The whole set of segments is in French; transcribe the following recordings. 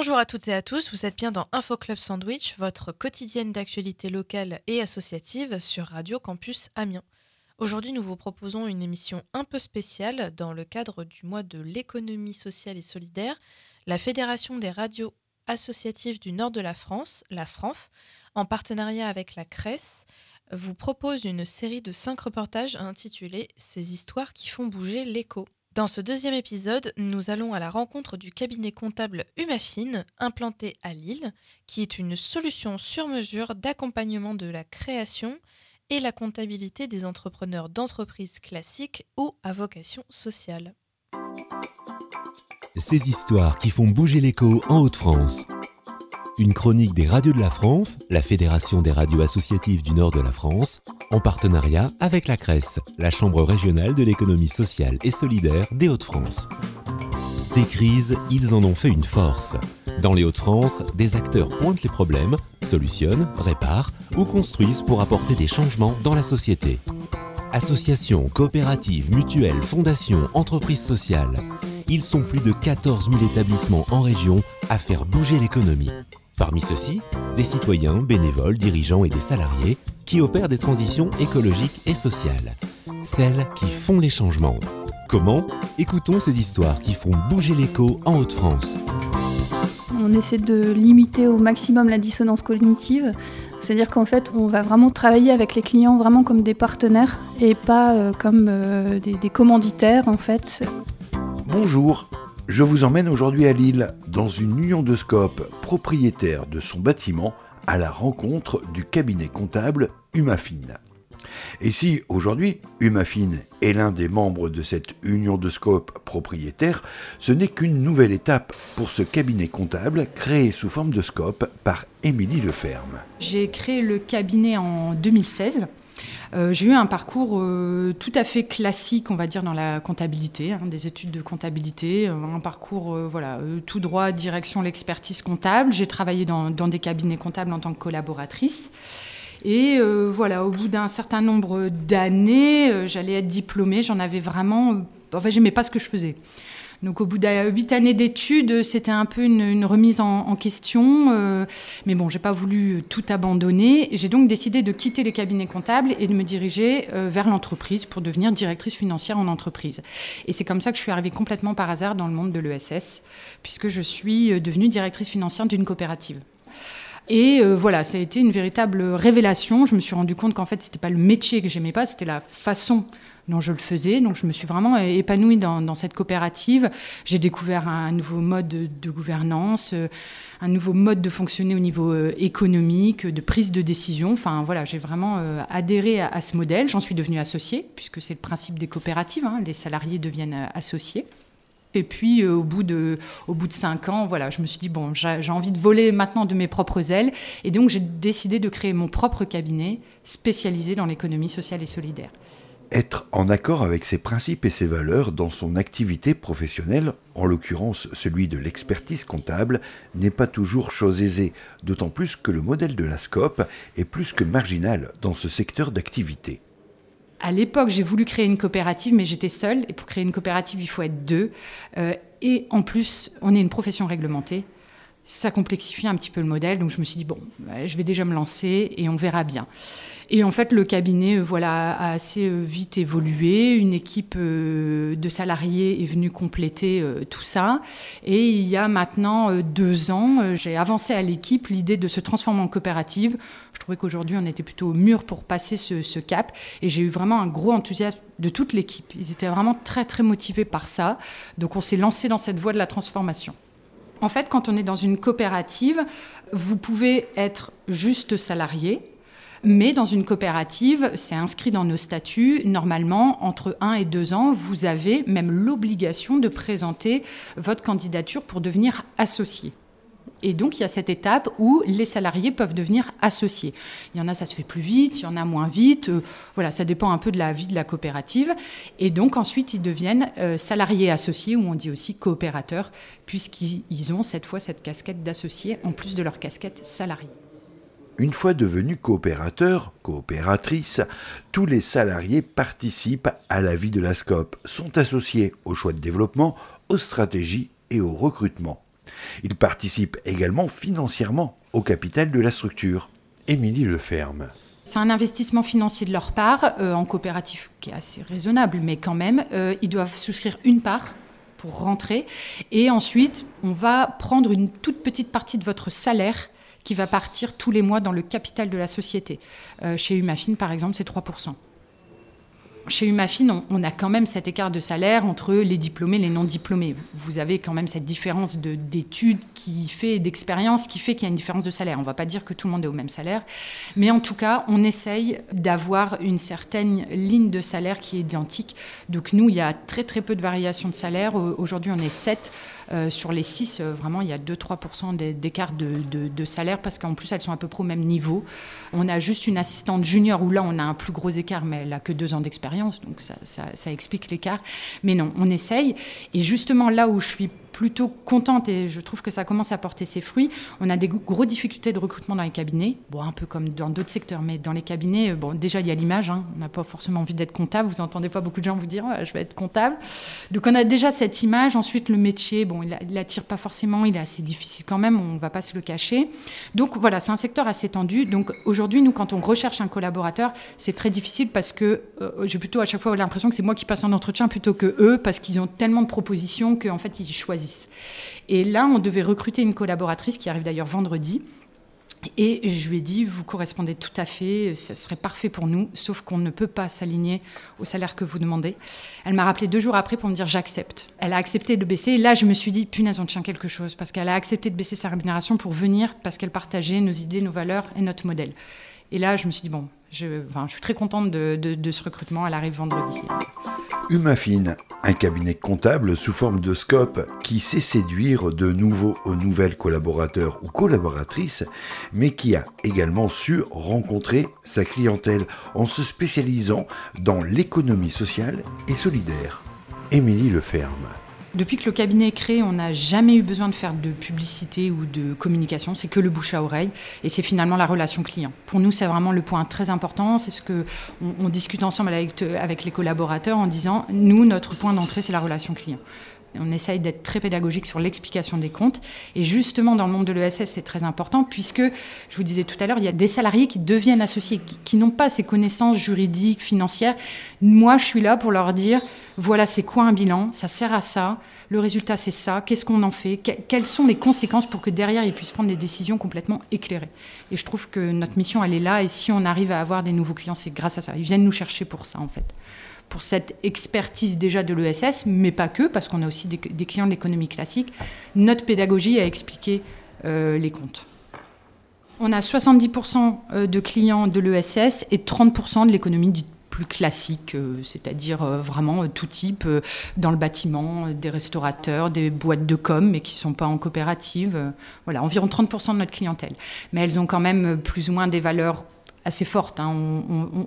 Bonjour à toutes et à tous, vous êtes bien dans Info Club Sandwich, votre quotidienne d'actualité locale et associative sur Radio Campus Amiens. Aujourd'hui, nous vous proposons une émission un peu spéciale dans le cadre du mois de l'économie sociale et solidaire. La Fédération des radios associatives du nord de la France, la FRANF, en partenariat avec la CRES, vous propose une série de cinq reportages intitulés Ces histoires qui font bouger l'écho. Dans ce deuxième épisode, nous allons à la rencontre du cabinet comptable Humafine, implanté à Lille, qui est une solution sur mesure d'accompagnement de la création et la comptabilité des entrepreneurs d'entreprises classiques ou à vocation sociale. Ces histoires qui font bouger l'écho en Haute-France. Une chronique des radios de la France, la Fédération des radios associatives du nord de la France, en partenariat avec la CRES, la Chambre régionale de l'économie sociale et solidaire des Hauts-de-France. Des crises, ils en ont fait une force. Dans les Hauts-de-France, des acteurs pointent les problèmes, solutionnent, réparent ou construisent pour apporter des changements dans la société. Associations, coopératives, mutuelles, fondations, entreprises sociales. Ils sont plus de 14 000 établissements en région à faire bouger l'économie. Parmi ceux-ci, des citoyens, bénévoles, dirigeants et des salariés qui opèrent des transitions écologiques et sociales. Celles qui font les changements. Comment? Écoutons ces histoires qui font bouger l'écho en Haute-France. On essaie de limiter au maximum la dissonance cognitive. C'est-à-dire qu'en fait, on va vraiment travailler avec les clients vraiment comme des partenaires et pas euh, comme euh, des, des commanditaires en fait. Bonjour, je vous emmène aujourd'hui à Lille, dans une union de Scope, propriétaire de son bâtiment, à la rencontre du cabinet comptable Humafine. Et si aujourd'hui Humafine est l'un des membres de cette union de Scope propriétaire, ce n'est qu'une nouvelle étape pour ce cabinet comptable créé sous forme de Scope par Émilie Leferme. J'ai créé le cabinet en 2016 euh, j'ai eu un parcours euh, tout à fait classique, on va dire, dans la comptabilité, hein, des études de comptabilité, euh, un parcours voilà, tout droit, direction l'expertise comptable. J'ai travaillé dans, dans, des cabinets comptables en tant que collaboratrice. Et voilà, au bout d'un certain nombre d'années, j'allais être diplômée, j'en avais vraiment... Enfin, j'aimais pas ce que je faisais. Donc au bout de huit années d'études, c'était un peu une, remise en, question. Euh, mais bon, j'ai pas voulu tout abandonner. J'ai donc décidé de quitter les cabinets comptables et de me diriger euh, vers l'entreprise pour devenir directrice financière en entreprise. Et c'est comme ça que je suis arrivée complètement par hasard dans le monde de l'ESS, puisque je suis euh, devenue directrice financière d'une coopérative. Et voilà, ça a été une véritable révélation. Je me suis rendu compte qu'en fait, c'était pas le métier que j'aimais pas, c'était la façon dont je le faisais. Donc je me suis vraiment épanouie dans, cette coopérative. J'ai découvert un nouveau mode de, gouvernance, euh, un nouveau mode de fonctionner au niveau euh, économique, de prise de décision. Enfin voilà, j'ai vraiment euh, adhéré à, ce modèle. J'en suis devenue associée, puisque c'est le principe des coopératives. Hein. les salariés deviennent associés. Et puis, au, bout de, au bout de cinq ans, voilà, je me suis dit, bon, j'ai envie de voler maintenant de mes propres ailes. Et donc, j'ai décidé de créer mon propre cabinet spécialisé dans l'économie sociale et solidaire. Être en accord avec ses principes et ses valeurs dans son activité professionnelle, en l'occurrence celui de l'expertise comptable, n'est pas toujours chose aisée, d'autant plus que le modèle de la SCOP est plus que marginal dans ce secteur d'activité. À l'époque, j'ai voulu créer une coopérative, mais j'étais seule. Et pour créer une coopérative, il faut être deux. Euh, et en plus, on est une profession réglementée. Ça complexifie un petit peu le modèle. Donc je me suis dit, bon, je vais déjà me lancer et on verra bien. Et en fait, le cabinet euh, voilà, a assez euh, vite évolué. Une équipe euh, de salariés est venue compléter tout ça. Et il y a maintenant deux ans, j'ai avancé à l'équipe l'idée de se transformer en coopérative. Je trouvais qu'aujourd'hui, on était plutôt mur pour passer ce, ce cap. Et j'ai eu vraiment un gros enthousiasme de toute l'équipe. Ils étaient vraiment très, très motivés par ça. Donc, on s'est lancé dans cette voie de la transformation. En fait, quand on est dans une coopérative, vous pouvez être juste salarié, mais dans une coopérative, c'est inscrit dans nos statuts, normalement, entre 1 et 2 ans, vous avez même l'obligation de présenter votre candidature pour devenir associé. Et donc, il y a cette étape où les salariés peuvent devenir associés. Il y en a, ça se fait plus vite, il y en a moins vite. Euh, voilà, ça dépend un peu de la vie de la coopérative. Et donc, ensuite, ils deviennent euh, salariés associés, ou on dit aussi coopérateurs, puisqu'ils ont cette fois cette casquette d'associés en plus de leur casquette salariée. Une fois devenus coopérateurs, coopératrices, tous les salariés participent à la vie de la SCOP, sont associés au choix de développement, aux stratégies et au recrutement. Ils participent également financièrement au capital de la structure. Émilie Leferme. C'est un investissement financier de leur part, euh, en coopérative qui est assez raisonnable, mais quand même, euh, ils doivent souscrire une part pour rentrer. Et ensuite, on va prendre une toute petite partie de votre salaire qui va partir tous les mois dans le capital de la société. Euh, chez Humafine, par exemple, c'est 3% chez Humafine, on, a quand même cet écart de salaire entre les diplômés et les non diplômés. Vous avez quand même cette différence d'études qui fait, d'expérience qui fait qu'il y a une différence de salaire. On ne va pas dire que tout le monde est au même salaire, mais en tout cas, on essaye d'avoir une certaine ligne de salaire qui est identique. Donc nous, il y a très très peu de variations de salaire. Aujourd'hui, on est 7 euh, sur les 6. Euh, vraiment, il y a 2-3% d'écart de, salaire parce qu'en plus, elles sont à peu près au même niveau. On a juste une assistante junior où là, on a un plus gros écart, mais elle a que deux ans d'expérience donc ça, ça explique l'écart. Mais non, on essaye. Et justement, là où je suis plutôt contente et je trouve que ça commence à porter ses fruits. On a des grosses difficultés de recrutement dans les cabinets, bon, un peu comme dans d'autres secteurs, mais dans les cabinets, bon, déjà il y a l'image, hein. on n'a pas forcément envie d'être comptable, vous n'entendez pas beaucoup de gens vous dire je vais être comptable. Donc on a déjà cette image, ensuite le métier, bon, il n'attire pas forcément, il est assez difficile quand même, on ne va pas se le cacher. Donc voilà, c'est un secteur assez tendu. Donc aujourd'hui, nous, quand on recherche un collaborateur, c'est très difficile parce que euh, j'ai plutôt à chaque fois l'impression que c'est moi qui passe un entretien plutôt que eux, parce qu'ils ont tellement de propositions qu'en fait ils choisissent et là, on devait recruter une collaboratrice qui arrive d'ailleurs vendredi. Et je lui ai dit, vous correspondez tout à fait, ça serait parfait pour nous, sauf qu'on ne peut pas s'aligner au salaire que vous demandez. Elle m'a rappelé deux jours après pour me dire, j'accepte. Elle a accepté de baisser. Et là, je me suis dit, punaise, on tient quelque chose, parce qu'elle a accepté de baisser sa rémunération pour venir, parce qu'elle partageait nos idées, nos valeurs et notre modèle. Et là, je me suis dit, bon, je, je suis très contente de, de ce recrutement, elle arrive vendredi. Humafine, un cabinet comptable sous forme de scope qui sait séduire de nouveaux ou nouvelles collaborateurs ou collaboratrices, mais qui a également su rencontrer sa clientèle en se spécialisant dans l'économie sociale et solidaire. Émilie Leferme. Depuis que le cabinet est créé, on n'a jamais eu besoin de faire de publicité ou de communication. C'est que le bouche à oreille et c'est finalement la relation client. Pour nous, c'est vraiment le point très important. C'est ce que on, discute ensemble avec, avec les collaborateurs en disant nous, notre point d'entrée, c'est la relation client. On essaye d'être très pédagogique sur l'explication des comptes. Et justement, dans le monde de l'ESS, c'est très important puisque, je vous disais tout à l'heure, il y a des salariés qui deviennent associés, qui, n'ont pas ces connaissances juridiques, financières. Moi, je suis là pour leur dire, voilà, c'est quoi un bilan Ça sert à ça. Le résultat, c'est ça. Qu'est-ce qu'on en fait Quelles sont les conséquences pour que derrière, ils puissent prendre des décisions complètement éclairées Et je trouve que notre mission, elle est là. Et si on arrive à avoir des nouveaux clients, c'est grâce à ça. Ils viennent nous chercher pour ça, en fait pour cette expertise déjà de l'ESS, mais pas que, parce qu'on a aussi des, clients de l'économie classique, notre pédagogie à expliquer euh, les comptes. On a 70% euh, de clients de l'ESS et 30% de l'économie dite plus classique, euh, c'est-à-dire vraiment tout type, dans le bâtiment, des restaurateurs, des boîtes de com, mais qui ne sont pas en coopérative. voilà, environ 30% de notre clientèle. Mais elles ont quand même plus ou moins des valeurs assez forte. Hein.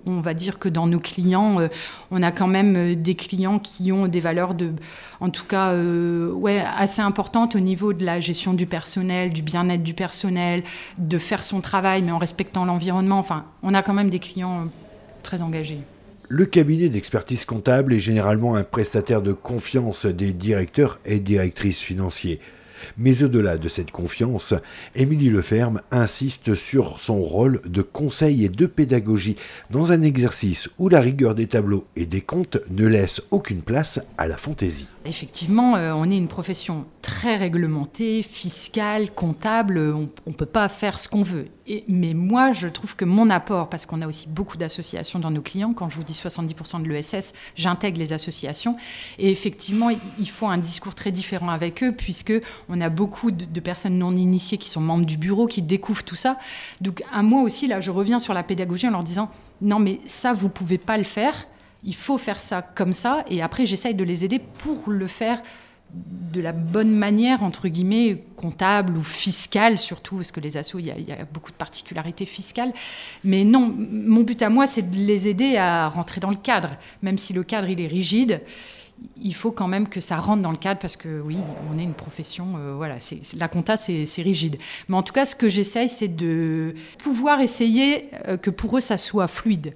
On, va dire que dans nos clients, euh, on a quand même euh, des clients qui ont des valeurs de, en tout cas, euh, ouais, assez importantes au niveau de la gestion du personnel, du bien-être du personnel, de faire son travail, mais en respectant l'environnement. Enfin, on a quand même des clients très engagés. Le cabinet d'expertise comptable est généralement un prestataire de confiance des directeurs et directrices financiers. Mais au-delà de cette confiance, Émilie Leferme insiste sur son rôle de conseil et de pédagogie dans un exercice où la rigueur des tableaux et des comptes ne laisse aucune place à la fantaisie. Effectivement, euh, on est une profession très réglementée, fiscale, comptable, on ne peut pas faire ce qu'on veut. Mais moi, je trouve que mon apport, parce qu'on a aussi beaucoup d'associations dans nos clients, quand je vous dis 70% de l'ESS, j'intègre les associations, et effectivement, il faut un discours très différent avec eux, puisque on a beaucoup de, personnes non initiées qui sont membres du bureau, qui découvrent tout ça. Donc, à moi aussi, là, je reviens sur la pédagogie en leur disant, non, mais ça, vous pouvez pas le faire il faut faire ça comme ça, et après j'essaye de les aider pour le faire de la bonne manière, entre guillemets, comptable ou fiscale, surtout, parce que les assos, il y, a, beaucoup de particularités fiscales. Mais non, mon but à moi, c'est de les aider à rentrer dans le cadre. Même si le cadre, il est rigide, il faut quand même que ça rentre dans le cadre, parce que oui, on est une profession, euh, voilà, c'est, la compta, c'est, rigide. Mais en tout cas, ce que j'essaye, c'est de pouvoir essayer euh, que pour eux, ça soit fluide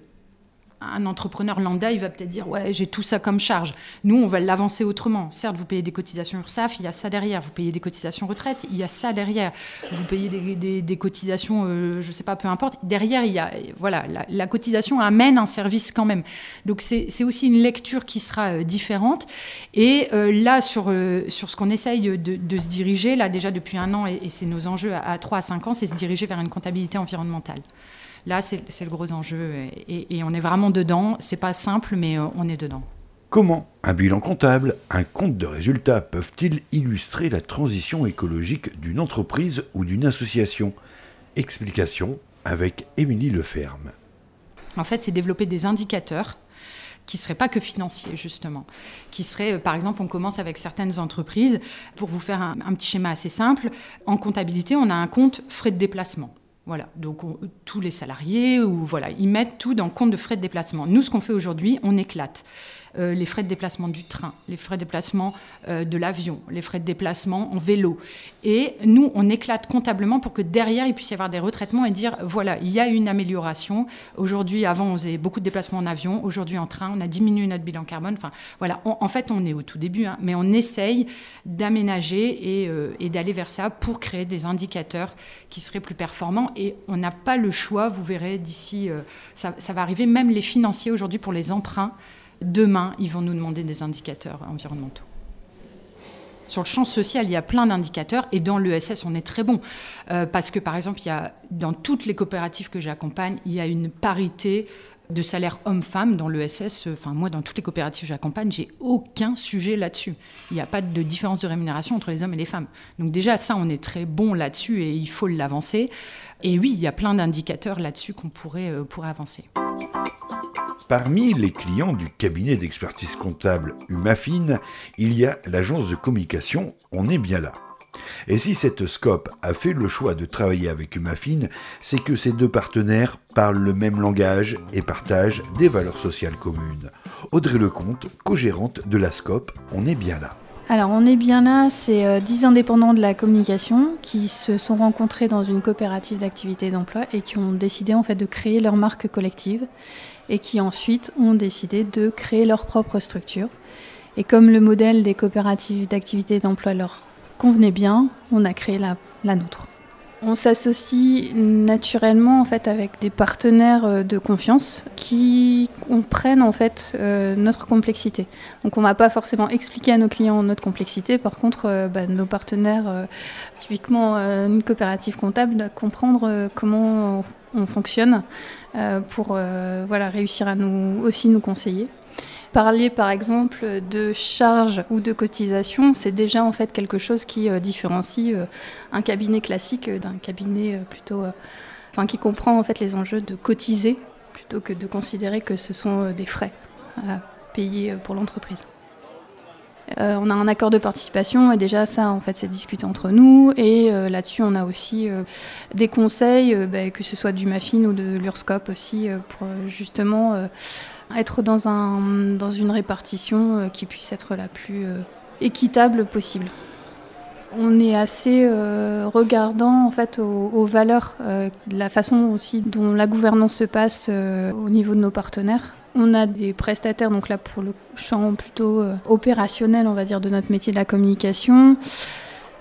un entrepreneur lambda, il va peut-être dire ouais, j'ai tout ça comme charge. Nous, on va l'avancer autrement. Certes, vous payez des cotisations URSAF, il y a ça derrière. Vous payez des cotisations retraite, il y a ça derrière. Vous payez des, cotisations, euh, je ne sais pas, peu importe. Derrière, il y a voilà, la, cotisation amène un service quand même. Donc c'est aussi une lecture qui sera euh, différente. Et euh, là, sur sur ce qu'on essaye de, se diriger, là déjà depuis un an, et, c'est nos enjeux à, à 3 à 5 ans, c'est se diriger vers une comptabilité environnementale. Là, c'est le gros enjeu et, on est vraiment dedans. C'est pas simple, mais euh, on est dedans. Comment un bilan comptable, un compte de résultats peuvent-ils illustrer la transition écologique d'une entreprise ou d'une association? Explication avec Émilie Leferme. En fait, c'est développer des indicateurs qui ne seraient pas que financiers, justement. Qui seraient, euh, par exemple, on commence avec certaines entreprises. Pour vous faire un petit schéma assez simple, en comptabilité, on a un compte frais de déplacement. Voilà, donc tous les salariés, ou voilà, ils mettent tout dans compte de frais de déplacement. Nous, ce qu'on fait aujourd'hui, on éclate. Euh, les frais de déplacement du train, les frais de déplacement euh, de l'avion, les frais de déplacement en vélo. Et nous, on éclate comptablement pour que derrière, il puisse y avoir des retraitements et dire, voilà, il y a une amélioration. Aujourd'hui, avant, on faisait beaucoup de déplacements en avion. Aujourd'hui, en train, on a diminué notre bilan carbone. Enfin, voilà, en fait, on est au tout début, hein, mais on essaye d'aménager et, euh, et d'aller vers ça pour créer des indicateurs qui seraient plus performants. Et on n'a pas le choix, vous verrez d'ici, ça va arriver, même les financiers aujourd'hui pour les emprunts Demain, ils vont nous demander des indicateurs environnementaux. Sur le champ social, il y a plein d'indicateurs et dans l'ESS, on est très bon. Euh, parce que, par exemple, il y a, dans toutes les coopératives que j'accompagne, il y a une parité de salaire homme-femme dans l'ESS. Moi, dans toutes les coopératives que j'accompagne, j'ai aucun sujet là-dessus. Il n'y a pas de différence de rémunération entre les hommes et les femmes. Donc déjà, ça, on est très bon là-dessus et il faut l'avancer. Et oui, il y a plein d'indicateurs là-dessus qu'on pourrait, euh, pourrait avancer. Parmi les clients du cabinet d'expertise comptable Humafine, il y a l'agence de communication On est bien là. Et si cette scope a fait le choix de travailler avec Humafine, c'est que ces deux partenaires parlent le même langage et partagent des valeurs sociales communes. Audrey Lecomte, co-gérante de la scope On est bien là. Alors on est bien là, c'est 10 euh, indépendants de la communication qui se sont rencontrés dans une coopérative d'activité d'emploi et qui ont décidé en fait de créer leur marque collective et qui ensuite ont décidé de créer leur propre structure. Et comme le modèle des coopératives d'activité d'emploi leur convenait bien, on a créé la nôtre. On s'associe naturellement en fait avec des partenaires euh, de confiance qui comprennent en fait euh, notre complexité. Donc on ne va pas forcément expliquer à nos clients notre complexité. Par contre, euh, bah, nos partenaires, typiquement une coopérative comptable, comprendre comment on fonctionne pour réussir à nous aussi nous conseiller parler par exemple de charges ou de cotisations, c'est déjà en fait quelque chose qui euh, différencie euh, un cabinet classique d'un cabinet euh, plutôt, enfin qui comprend en fait les enjeux de cotiser plutôt que de considérer que ce sont des frais à payer pour l'entreprise. On a un accord de participation et déjà ça en fait c'est discuté entre nous et là-dessus on a aussi des conseils bah, que ce soit du MAFIN ou de l'URSCOP aussi pour justement être dans, un, dans une répartition euh, qui puisse être la plus euh, équitable possible. On est assez euh, regardant en fait aux, valeurs, la façon aussi dont la gouvernance se passe au niveau de nos partenaires. On a des prestataires, donc là pour le champ plutôt opérationnel, on va dire, de notre métier de la communication.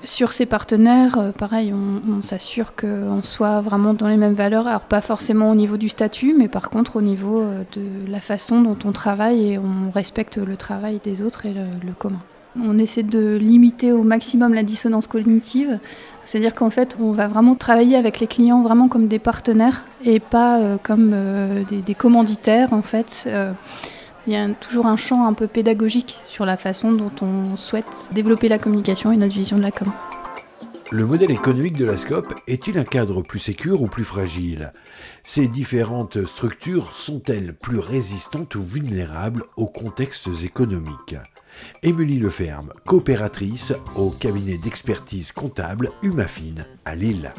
Sur ces partenaires, euh, pareil, on, s'assure qu'on soit vraiment dans les mêmes valeurs. Alors pas forcément au niveau du statut, mais par contre au niveau euh, de la façon dont on travaille et on respecte le travail des autres et le, commun. On essaie de limiter au maximum la dissonance cognitive, c'est-à-dire qu'en fait, on va vraiment travailler avec les clients vraiment comme des partenaires et pas euh, comme des, des, commanditaires en fait. Il y a toujours un champ un peu pédagogique sur la façon dont on souhaite développer la communication et notre vision de la com. Le modèle économique de la SCOP est-il un cadre plus sécure ou plus fragile? Ces différentes structures sont-elles plus résistantes ou vulnérables aux contextes économiques? Émilie Leferme, coopératrice au cabinet d'expertise comptable Humafine à Lille.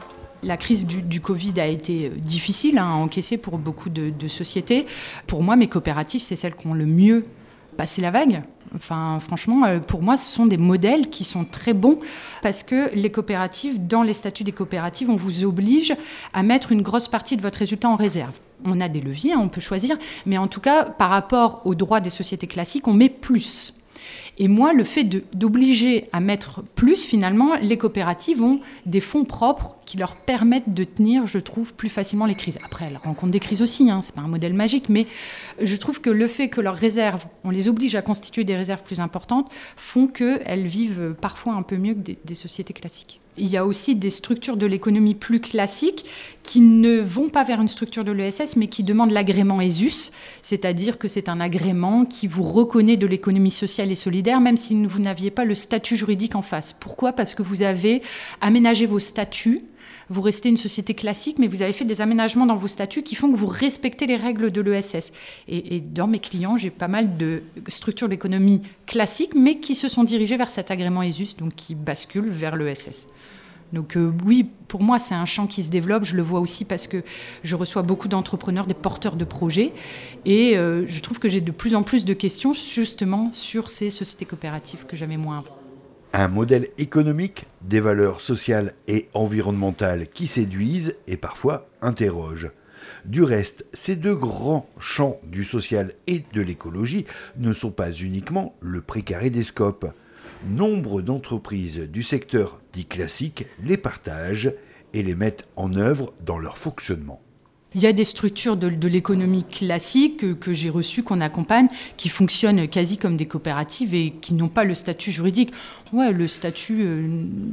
La crise du, Covid a été euh, difficile hein, à encaisser pour beaucoup de, sociétés. Pour moi, mes coopératives, c'est celles qui ont le mieux passé la vague. Enfin, franchement, euh, pour moi, ce sont des modèles qui sont très bons parce que les coopératives, dans les statuts des coopératives, on vous oblige à mettre une grosse partie de votre résultat en réserve. on a des leviers, hein, on peut choisir, mais en tout cas, par rapport aux droits des sociétés classiques, on met plus. Et moi, le fait d'obliger à mettre plus, finalement, les coopératives ont des fonds propres qui leur permettent de tenir, je trouve, plus facilement les crises. Après, elles rencontrent des crises aussi, hein, c'est pas un modèle magique, mais je trouve que le fait que leurs réserves, on les oblige à constituer des réserves plus importantes, font qu'elles vivent parfois un peu mieux que des sociétés classiques. Il y a aussi des structures de l'économie plus classiques qui ne vont pas vers une structure de l'ESS, mais qui demandent l'agrément ESUS, c'est-à-dire que c'est un agrément qui vous reconnaît de l'économie sociale et solidaire, même si vous n'aviez pas le statut juridique en face. Pourquoi? Parce que vous avez aménagé vos statuts vous restez une société classique, mais vous avez fait des aménagements dans vos statuts qui font que vous respectez les règles de l'ESS. Et, dans mes clients, j'ai pas mal de structures d'économie classiques, mais qui se sont dirigées vers cet agrément ESUS, donc qui basculent vers l'ESS. Donc euh, oui, pour moi, c'est un champ qui se développe. Je le vois aussi parce que je reçois beaucoup d'entrepreneurs, des porteurs de projets. Et euh, je trouve que j'ai de plus en plus de questions justement sur ces sociétés coopératives que j'avais moins avant un modèle économique, des valeurs sociales et environnementales qui séduisent et parfois interrogent. Du reste, ces deux grands champs du social et de l'écologie ne sont pas uniquement le précaré des scopes. Nombre d'entreprises du secteur dit classique les partagent et les mettent en œuvre dans leur fonctionnement. Il y a des structures de, l'économie classique que, j'ai reçues, qu'on accompagne, qui fonctionnent quasi comme des coopératives et qui n'ont pas le statut juridique. Ouais, le statut euh,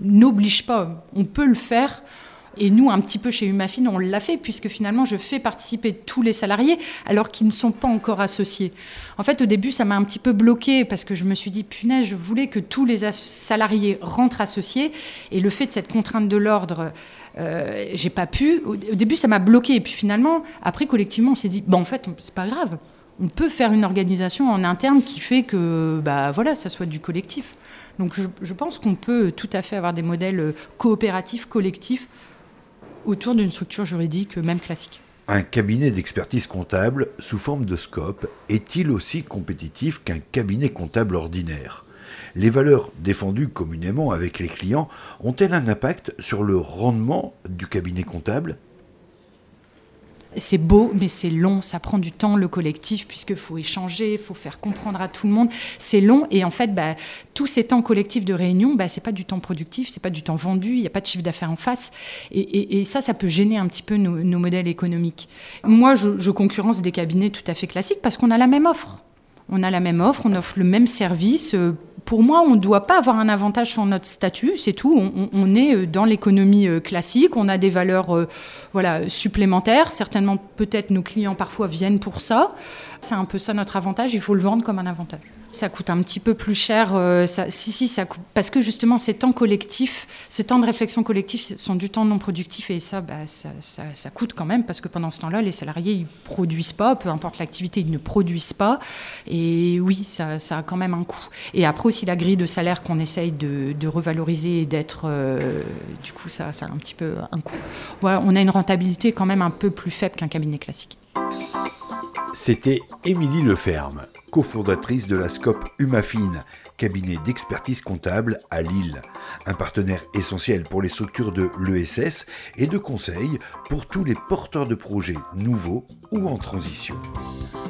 n'oblige pas. On peut le faire. Et nous, un petit peu chez Humafine, on l'a fait, puisque finalement, je fais participer tous les salariés, alors qu'ils ne sont pas encore associés. En fait, au début, ça m'a un petit peu bloqué, parce que je me suis dit, punaise, je voulais que tous les salariés rentrent associés. Et le fait de cette contrainte de l'ordre, euh, j'ai pas pu. Au, début, ça m'a bloqué. Et puis finalement, après, collectivement, on s'est dit, bah, en fait, c'est pas grave. On peut faire une organisation en interne qui fait que, bah, voilà, ça soit du collectif. Donc, je, pense qu'on peut tout à fait avoir des modèles euh, coopératifs, collectifs, autour d'une structure juridique, même classique. Un cabinet d'expertise comptable sous forme de scope est-il aussi compétitif qu'un cabinet comptable ordinaire? Les valeurs défendues communément avec les clients ont-elles un impact sur le rendement du cabinet comptable? C'est beau, mais c'est long, ça prend du temps, le collectif, puisqu'il faut échanger, il faut faire comprendre à tout le monde. C'est long, et en fait, bah, tous ces temps collectifs de réunion, bah, c'est pas du temps productif, c'est pas du temps vendu, il n'y a pas de chiffre d'affaires en face. Et, ça, ça peut gêner un petit peu nos, modèles économiques. Moi, je, je concurrence des cabinets tout à fait classiques parce qu'on a la même offre. On a la même offre, on offre le même service. Euh, pour moi, on ne doit pas avoir un avantage sur notre statut, c'est tout. On, est euh, dans l'économie euh, classique, on a des valeurs voilà, supplémentaires. Certainement, peut-être nos clients parfois viennent pour ça. C'est un peu ça notre avantage, il faut le vendre comme un avantage. Ça coûte un petit peu plus cher. Euh, si, si, ça parce que justement, ces temps collectifs, ces temps de réflexion collectif sont du temps non productif et ça, bah, ça, coûte quand même parce que pendant ce temps-là, les salariés, ils produisent pas, peu importe l'activité, ils ne produisent pas. Et oui, ça, a quand même un coût. Et après aussi, la grille de salaire qu'on essaye de, revaloriser et d'être. Euh, du coup, ça, ça a un petit peu un coût. On a une rentabilité quand même un peu plus faible qu'un cabinet classique. C'était Émilie Leferme, cofondatrice de la SCOP Humafine, cabinet d'expertise comptable à Lille, un partenaire essentiel pour les structures de l'ESS et de conseil pour tous les porteurs de projets nouveaux ou en transition.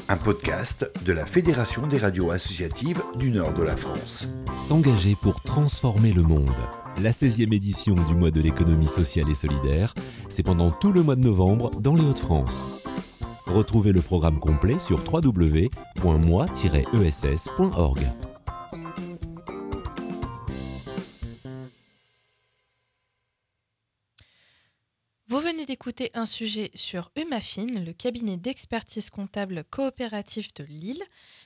Un podcast de la Fédération des radios associatives du nord de la France. S'engager pour transformer le monde. La 16e édition du mois de l'économie sociale et solidaire, c'est pendant tout le mois de novembre dans les Hauts-de-France. Retrouvez le programme complet sur www.moi-ess.org. Vous venez d'écouter un sujet sur Humafine, le cabinet d'expertise comptable coopératif de Lille.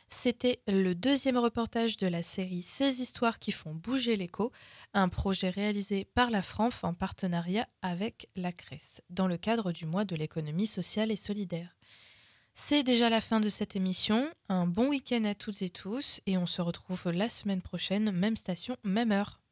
C'était le deuxième reportage de la série Ces histoires qui font bouger l'écho, un projet réalisé par la FRANF en partenariat avec la CRES, dans le cadre du mois de l'économie sociale et solidaire. C'est déjà la fin de cette émission. Un bon week-end à toutes et tous et on se retrouve la semaine prochaine, même station, même heure.